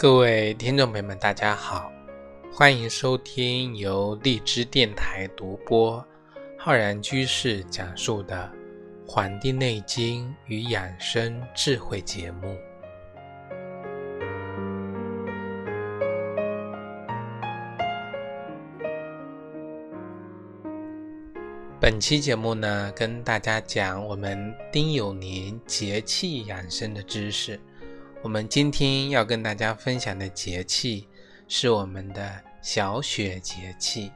各位听众朋友们，大家好，欢迎收听由荔枝电台独播、浩然居士讲述的《黄帝内经与养生智慧》节目。本期节目呢，跟大家讲我们丁酉年节气养生的知识。我们今天要跟大家分享的节气是我们的小雪节气。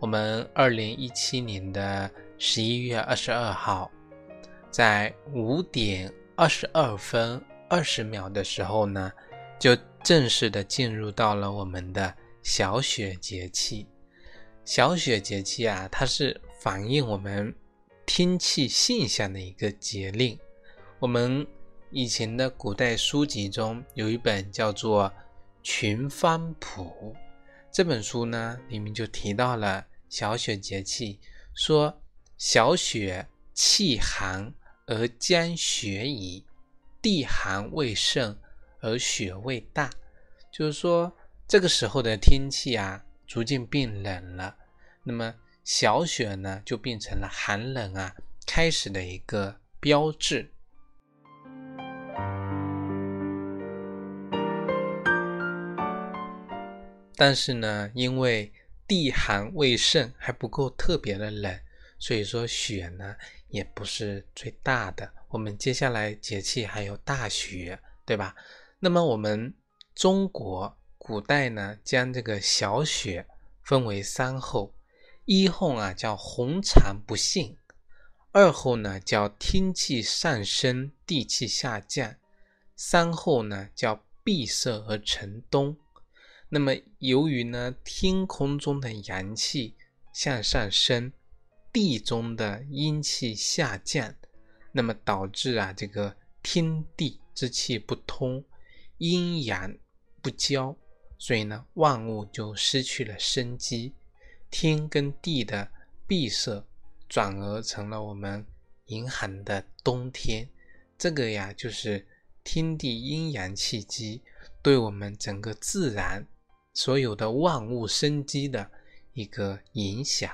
我们二零一七年的十一月二十二号，在五点二十二分二十秒的时候呢，就正式的进入到了我们的小雪节气。小雪节气啊，它是反映我们天气现象的一个节令。我们。以前的古代书籍中有一本叫做《群芳谱》，这本书呢里面就提到了小雪节气，说小雪气寒而将雪矣，地寒未盛而雪未大，就是说这个时候的天气啊逐渐变冷了，那么小雪呢就变成了寒冷啊开始的一个标志。但是呢，因为地寒未盛，还不够特别的冷，所以说雪呢也不是最大的。我们接下来节气还有大雪，对吧？那么我们中国古代呢，将这个小雪分为三候：一候啊叫红长不现；二候呢叫天气上升，地气下降；三候呢叫闭塞而成冬。那么，由于呢天空中的阳气向上升，地中的阴气下降，那么导致啊这个天地之气不通，阴阳不交，所以呢万物就失去了生机，天跟地的闭塞，转而成了我们严寒的冬天。这个呀就是天地阴阳气机对我们整个自然。所有的万物生机的一个影响。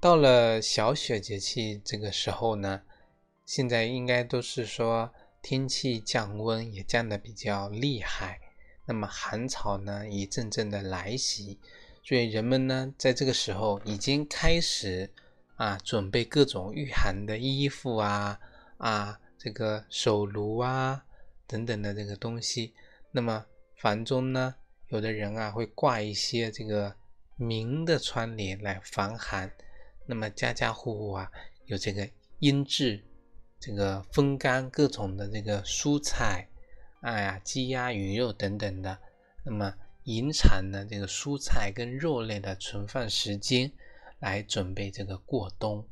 到了小雪节气这个时候呢，现在应该都是说天气降温也降的比较厉害，那么寒潮呢一阵阵的来袭，所以人们呢在这个时候已经开始。啊，准备各种御寒的衣服啊，啊，这个手炉啊等等的这个东西。那么房中呢，有的人啊会挂一些这个明的窗帘来防寒。那么家家户户啊有这个腌制、这个风干各种的这个蔬菜，哎呀，鸡鸭鱼肉等等的。那么延长呢这个蔬菜跟肉类的存放时间。来准备这个过冬。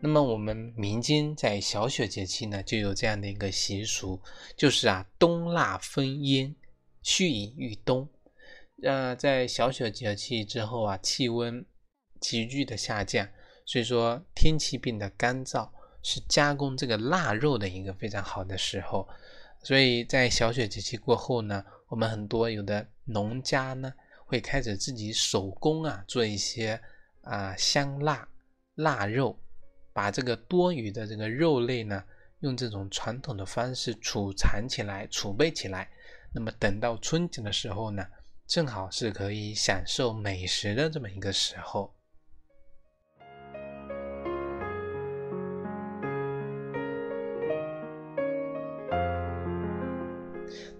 那么我们民间在小雪节气呢，就有这样的一个习俗，就是啊，冬腊分烟，蓄以御冬。呃，在小雪节气之后啊，气温急剧的下降，所以说天气变得干燥，是加工这个腊肉的一个非常好的时候。所以在小雪节气过后呢。我们很多有的农家呢，会开始自己手工啊做一些啊香腊腊肉，把这个多余的这个肉类呢，用这种传统的方式储藏起来、储备起来。那么等到春节的时候呢，正好是可以享受美食的这么一个时候。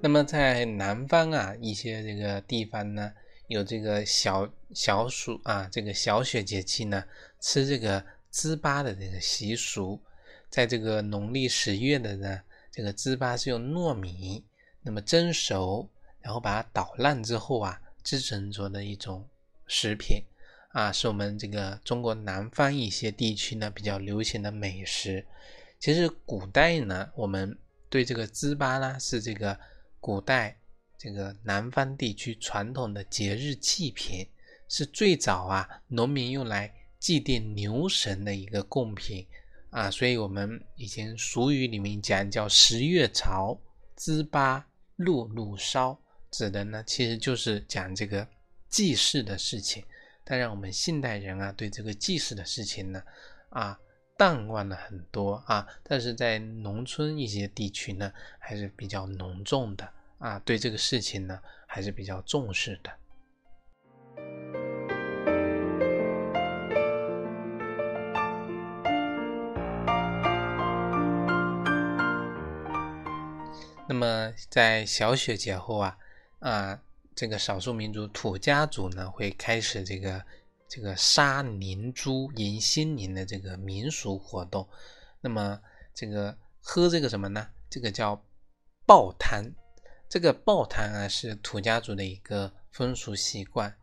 那么在南方啊，一些这个地方呢，有这个小小暑啊，这个小雪节气呢，吃这个糍粑的这个习俗。在这个农历十月的呢，这个糍粑是用糯米那么蒸熟，然后把它捣烂之后啊，制成做的一种食品啊，是我们这个中国南方一些地区呢比较流行的美食。其实古代呢，我们对这个糍粑呢是这个。古代这个南方地区传统的节日祭品，是最早啊农民用来祭奠牛神的一个贡品啊，所以我们以前俗语里面讲叫十月朝，糍粑露露烧，指的呢其实就是讲这个祭祀的事情。当然，我们现代人啊对这个祭祀的事情呢啊。淡忘了很多啊，但是在农村一些地区呢，还是比较浓重的啊，对这个事情呢，还是比较重视的。那么在小雪节后啊，啊，这个少数民族土家族呢，会开始这个。这个杀灵猪迎新年的这个民俗活动，那么这个喝这个什么呢？这个叫爆汤。这个爆坛啊是土家族的一个风俗习惯。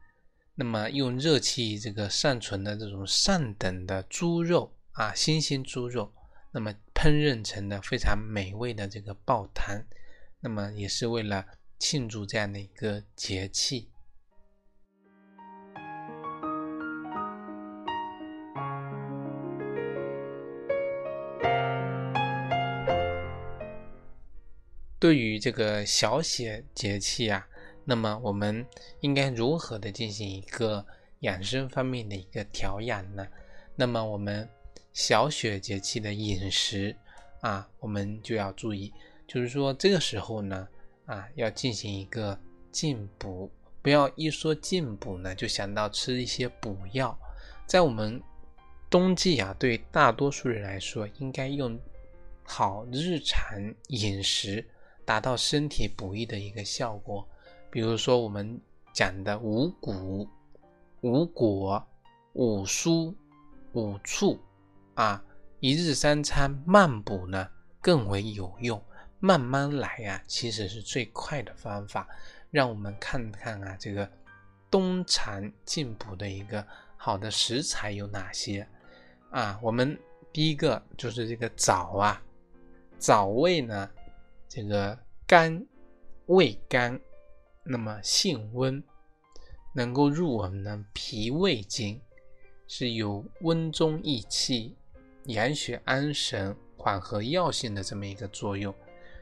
那么用热气这个上存的这种上等的猪肉啊，新鲜猪肉，那么烹饪成的非常美味的这个爆坛，那么也是为了庆祝这样的一个节气。对于这个小雪节气啊，那么我们应该如何的进行一个养生方面的一个调养呢？那么我们小雪节气的饮食啊，我们就要注意，就是说这个时候呢啊，要进行一个进补，不要一说进补呢就想到吃一些补药。在我们冬季啊，对大多数人来说，应该用好日常饮食。达到身体补益的一个效果，比如说我们讲的五谷、五果、五蔬、五畜啊，一日三餐慢补呢更为有用。慢慢来呀，其实是最快的方法。让我们看看啊，这个冬藏进补的一个好的食材有哪些啊？我们第一个就是这个枣啊，枣味呢。这个肝味甘，那么性温，能够入我们的脾胃经，是有温中益气、养血安神、缓和药性的这么一个作用。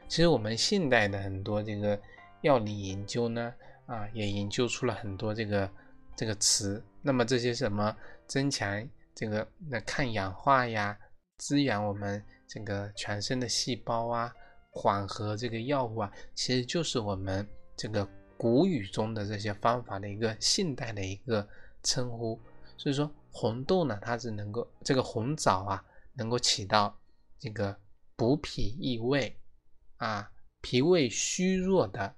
其实我们现代的很多这个药理研究呢，啊，也研究出了很多这个这个词。那么这些什么增强这个那抗氧化呀，滋养我们这个全身的细胞啊。缓和这个药物啊，其实就是我们这个古语中的这些方法的一个现代的一个称呼。所以说红豆呢，它是能够这个红枣啊，能够起到这个补脾益胃啊，脾胃虚弱的，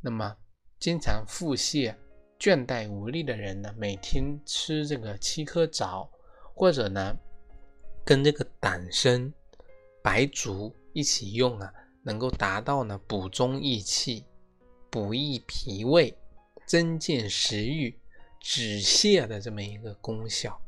那么经常腹泻、倦怠无力的人呢，每天吃这个七颗枣，或者呢跟这个党参、白术一起用啊。能够达到呢补中益气、补益脾胃、增进食欲、止泻的这么一个功效。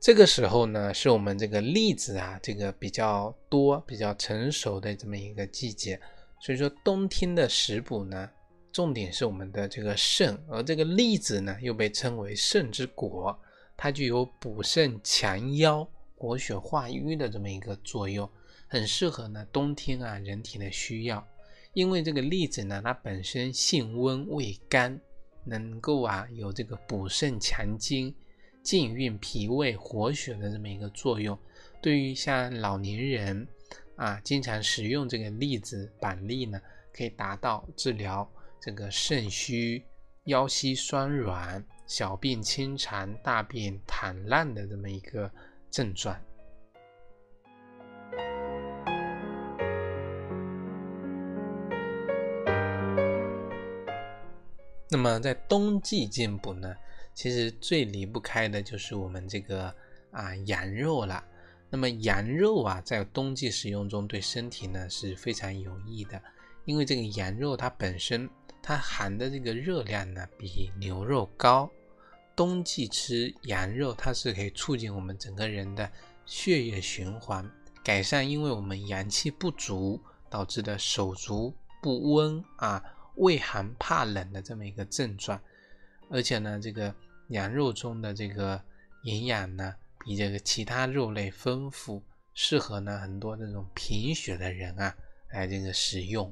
这个时候呢，是我们这个栗子啊，这个比较多、比较成熟的这么一个季节，所以说冬天的食补呢。重点是我们的这个肾，而这个栗子呢，又被称为肾之果，它具有补肾强腰、活血化瘀的这么一个作用，很适合呢冬天啊人体的需要。因为这个栗子呢，它本身性温味甘，能够啊有这个补肾强筋、健运脾胃、活血的这么一个作用。对于像老年人啊，经常食用这个栗子板栗呢，可以达到治疗。这个肾虚、腰膝酸软、小便清长、大便溏烂的这么一个症状。那么在冬季进补呢，其实最离不开的就是我们这个啊羊肉了。那么羊肉啊，在冬季食用中对身体呢是非常有益的，因为这个羊肉它本身。它含的这个热量呢，比牛肉高。冬季吃羊肉，它是可以促进我们整个人的血液循环，改善因为我们阳气不足导致的手足不温啊、畏寒怕冷的这么一个症状。而且呢，这个羊肉中的这个营养呢，比这个其他肉类丰富，适合呢很多这种贫血的人啊来这个食用。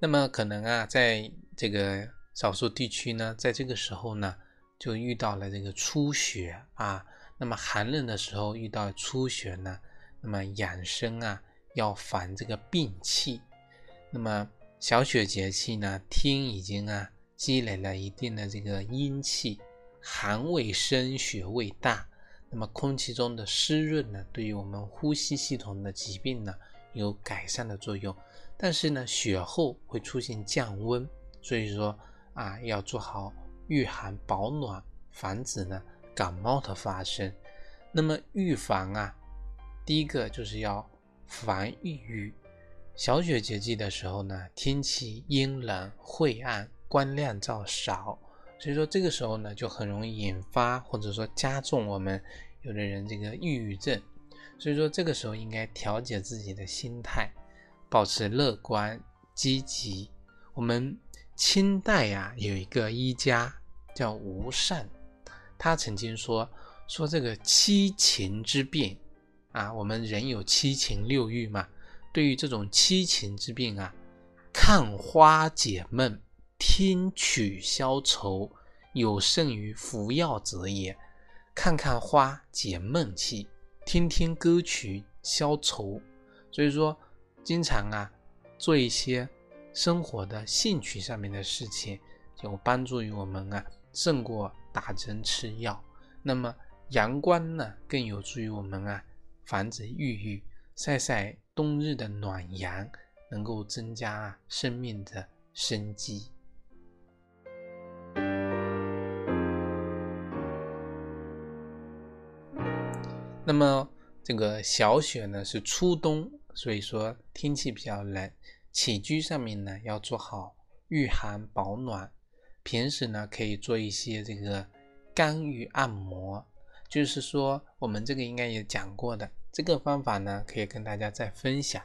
那么可能啊，在这个少数地区呢，在这个时候呢，就遇到了这个初雪啊。那么寒冷的时候遇到初雪呢，那么养生啊，要防这个病气。那么小雪节气呢，天已经啊积累了一定的这个阴气，寒未生，雪未大。那么空气中的湿润呢，对于我们呼吸系统的疾病呢，有改善的作用。但是呢，雪后会出现降温，所以说啊，要做好御寒保暖，防止呢感冒的发生。那么预防啊，第一个就是要防抑郁。小雪节气的时候呢，天气阴冷晦暗，光亮照少，所以说这个时候呢，就很容易引发或者说加重我们有的人这个抑郁症。所以说这个时候应该调节自己的心态。保持乐观积极。我们清代呀有一个医家叫吴善，他曾经说说这个七情之病啊，我们人有七情六欲嘛。对于这种七情之病啊，看花解闷，听曲消愁，有胜于服药者也。看看花解闷气，听听歌曲消愁。所以说。经常啊，做一些生活的兴趣上面的事情，有帮助于我们啊，胜过打针吃药。那么阳光呢，更有助于我们啊，防止抑郁。晒晒冬日的暖阳，能够增加啊生命的生机。那么这个小雪呢，是初冬。所以说天气比较冷，起居上面呢要做好御寒保暖。平时呢可以做一些这个肝郁按摩，就是说我们这个应该也讲过的这个方法呢，可以跟大家再分享。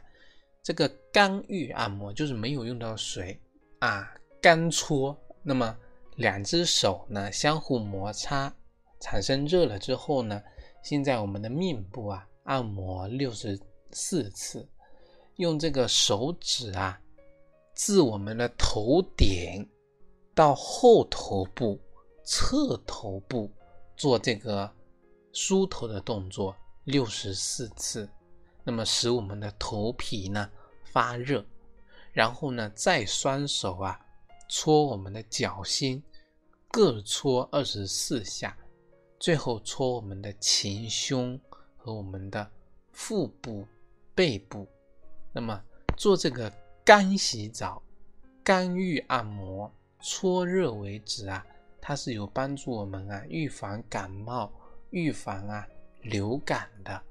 这个肝郁按摩就是没有用到水啊，干搓。那么两只手呢相互摩擦，产生热了之后呢，先在我们的面部啊按摩六十。四次，用这个手指啊，自我们的头顶到后头部、侧头部做这个梳头的动作六十四次，那么使我们的头皮呢发热，然后呢再双手啊搓我们的脚心，各搓二十四下，最后搓我们的前胸和我们的腹部。背部，那么做这个干洗澡、干预按摩、搓热为止啊，它是有帮助我们啊预防感冒、预防啊流感的。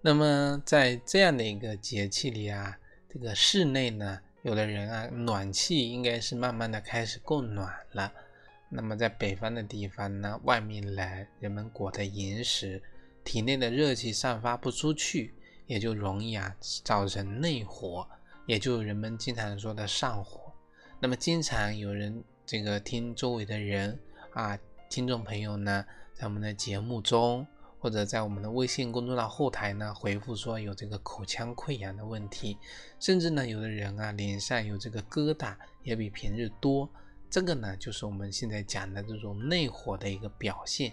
那么在这样的一个节气里啊，这个室内呢。有的人啊，暖气应该是慢慢的开始供暖了。那么在北方的地方呢，外面冷，人们裹得严实，体内的热气散发不出去，也就容易啊造成内火，也就人们经常说的上火。那么经常有人这个听周围的人啊，听众朋友呢，在我们的节目中。或者在我们的微信公众号后台呢回复说有这个口腔溃疡的问题，甚至呢有的人啊脸上有这个疙瘩也比平日多，这个呢就是我们现在讲的这种内火的一个表现。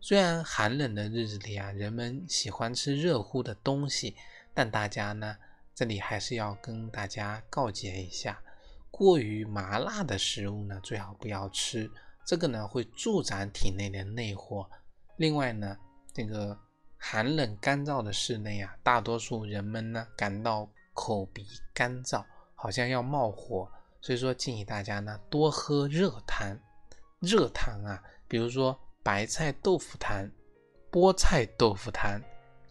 虽然寒冷的日子里啊人们喜欢吃热乎的东西，但大家呢这里还是要跟大家告诫一下，过于麻辣的食物呢最好不要吃，这个呢会助长体内的内火。另外呢。这个寒冷干燥的室内啊，大多数人们呢感到口鼻干燥，好像要冒火，所以说建议大家呢多喝热汤，热汤啊，比如说白菜豆腐汤、菠菜豆腐汤、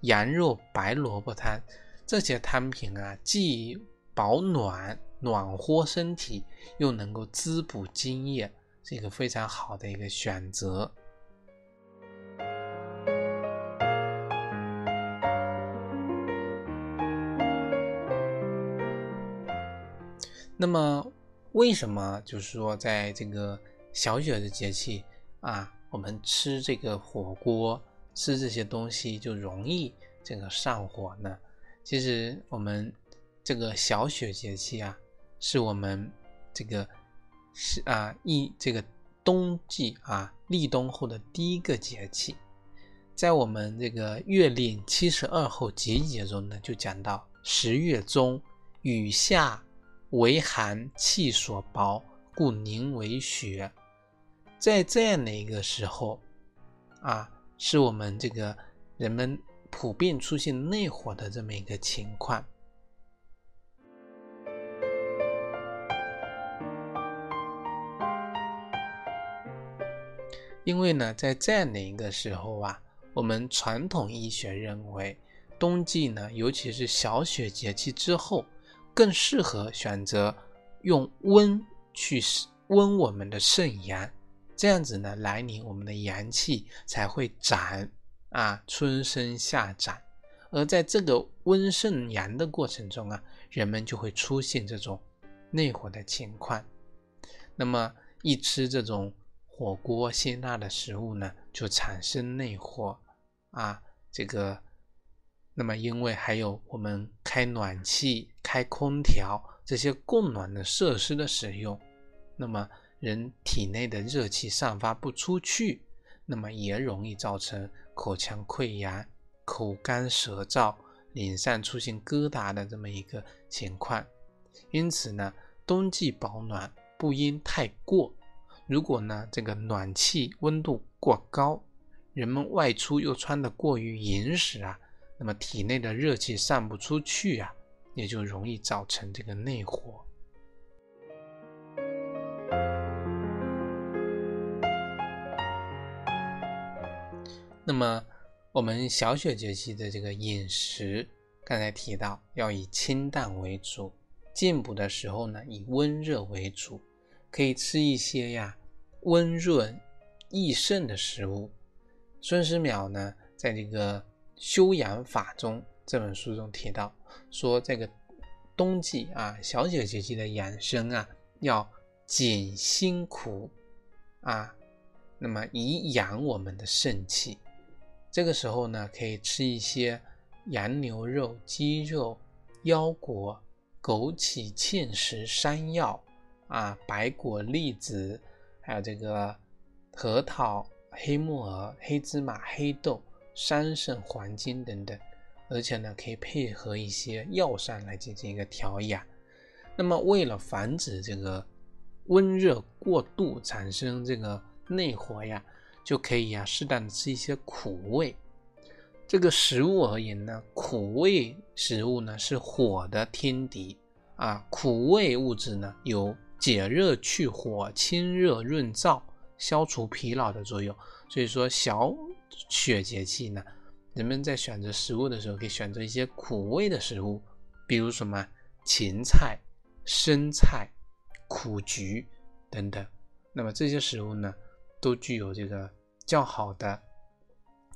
羊肉白萝卜汤这些汤品啊，既保暖暖和身体，又能够滋补津液，是一个非常好的一个选择。那么，为什么就是说，在这个小雪的节气啊，我们吃这个火锅、吃这些东西就容易这个上火呢？其实，我们这个小雪节气啊，是我们这个是啊一这个冬季啊立冬后的第一个节气，在我们这个月令七十二候集节中呢，就讲到十月中雨下。为寒气所薄，故凝为雪。在这样的一个时候，啊，是我们这个人们普遍出现内火的这么一个情况。因为呢，在这样的一个时候啊，我们传统医学认为，冬季呢，尤其是小雪节气之后。更适合选择用温去温我们的肾阳，这样子呢，来年我们的阳气才会长啊，春生夏长。而在这个温肾阳的过程中啊，人们就会出现这种内火的情况。那么一吃这种火锅辛辣的食物呢，就产生内火啊，这个。那么，因为还有我们开暖气、开空调这些供暖的设施的使用，那么人体内的热气散发不出去，那么也容易造成口腔溃疡、口干舌燥、脸上出现疙瘩的这么一个情况。因此呢，冬季保暖不应太过。如果呢，这个暖气温度过高，人们外出又穿得过于严实啊。那么体内的热气散不出去啊，也就容易造成这个内火。那么我们小雪节气的这个饮食，刚才提到要以清淡为主，进补的时候呢以温热为主，可以吃一些呀温润益肾的食物。孙思邈呢在这个。修养法中这本书中提到说，这个冬季啊，小雪节气的养生啊，要减辛苦啊，那么以养我们的肾气。这个时候呢，可以吃一些羊牛肉、鸡肉、腰果、枸杞、芡实、山药啊，白果、栗子，还有这个核桃、黑木耳、黑芝麻、黑豆。山葚、黄金等等，而且呢，可以配合一些药膳来进行一个调养。那么，为了防止这个温热过度产生这个内火呀，就可以呀适当的吃一些苦味。这个食物而言呢，苦味食物呢是火的天敌啊。苦味物质呢有解热去火、清热润燥、消除疲劳的作用。所以说小。雪节气呢，人们在选择食物的时候，可以选择一些苦味的食物，比如什么芹菜、生菜、苦菊等等。那么这些食物呢，都具有这个较好的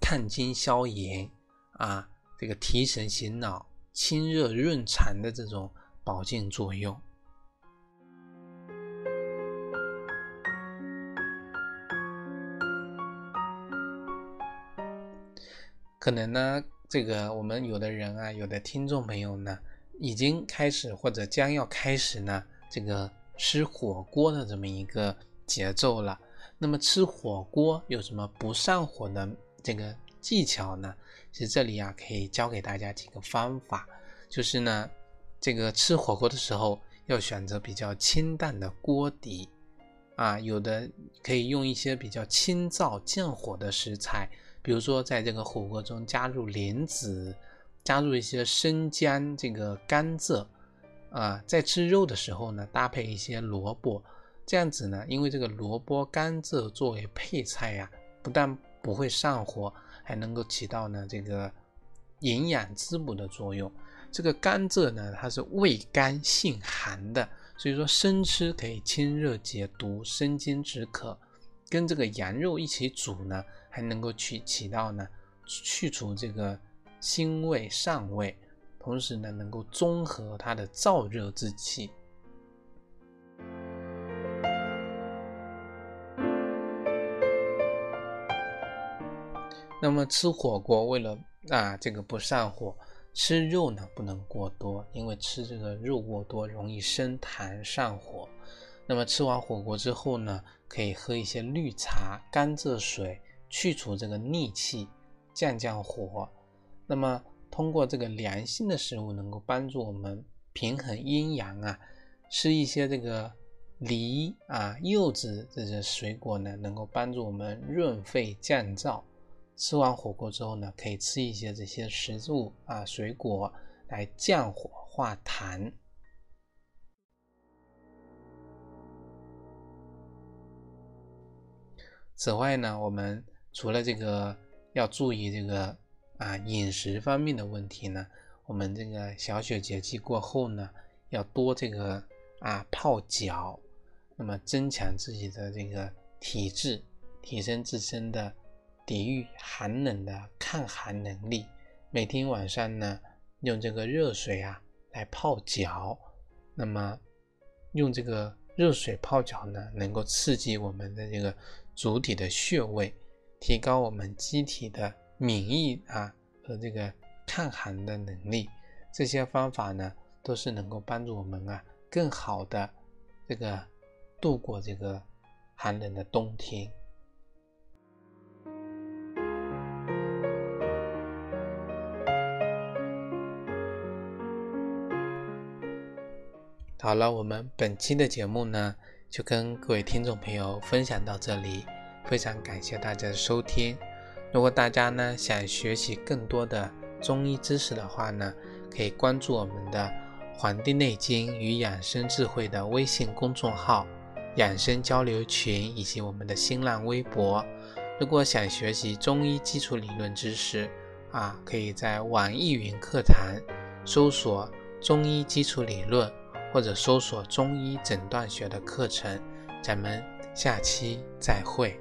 抗惊消炎啊，这个提神醒脑、清热润肠的这种保健作用。可能呢，这个我们有的人啊，有的听众朋友呢，已经开始或者将要开始呢，这个吃火锅的这么一个节奏了。那么吃火锅有什么不上火的这个技巧呢？其实这里啊，可以教给大家几个方法，就是呢，这个吃火锅的时候要选择比较清淡的锅底啊，有的可以用一些比较清燥降火的食材。比如说，在这个火锅中加入莲子，加入一些生姜、这个甘蔗，啊，在吃肉的时候呢，搭配一些萝卜，这样子呢，因为这个萝卜、甘蔗作为配菜呀，不但不会上火，还能够起到呢这个营养滋补的作用。这个甘蔗呢，它是味甘性寒的，所以说生吃可以清热解毒、生津止渴。跟这个羊肉一起煮呢，还能够去起到呢去除这个腥味、膻味，同时呢能够中和它的燥热之气。那么吃火锅为了啊这个不上火，吃肉呢不能过多，因为吃这个肉过多容易生痰上火。那么吃完火锅之后呢，可以喝一些绿茶、甘蔗水，去除这个逆气，降降火。那么通过这个凉性的食物，能够帮助我们平衡阴阳啊。吃一些这个梨啊、柚子这些水果呢，能够帮助我们润肺降燥。吃完火锅之后呢，可以吃一些这些食物啊、水果来降火化痰。此外呢，我们除了这个要注意这个啊饮食方面的问题呢，我们这个小雪节气过后呢，要多这个啊泡脚，那么增强自己的这个体质，提升自身的。抵御寒冷的抗寒能力，每天晚上呢，用这个热水啊来泡脚。那么，用这个热水泡脚呢，能够刺激我们的这个足底的穴位，提高我们机体的免疫啊和这个抗寒的能力。这些方法呢，都是能够帮助我们啊更好的这个度过这个寒冷的冬天。好了，我们本期的节目呢，就跟各位听众朋友分享到这里，非常感谢大家的收听。如果大家呢想学习更多的中医知识的话呢，可以关注我们的《黄帝内经与养生智慧》的微信公众号、养生交流群以及我们的新浪微博。如果想学习中医基础理论知识啊，可以在网易云课堂搜索“中医基础理论”。或者搜索中医诊断学的课程，咱们下期再会。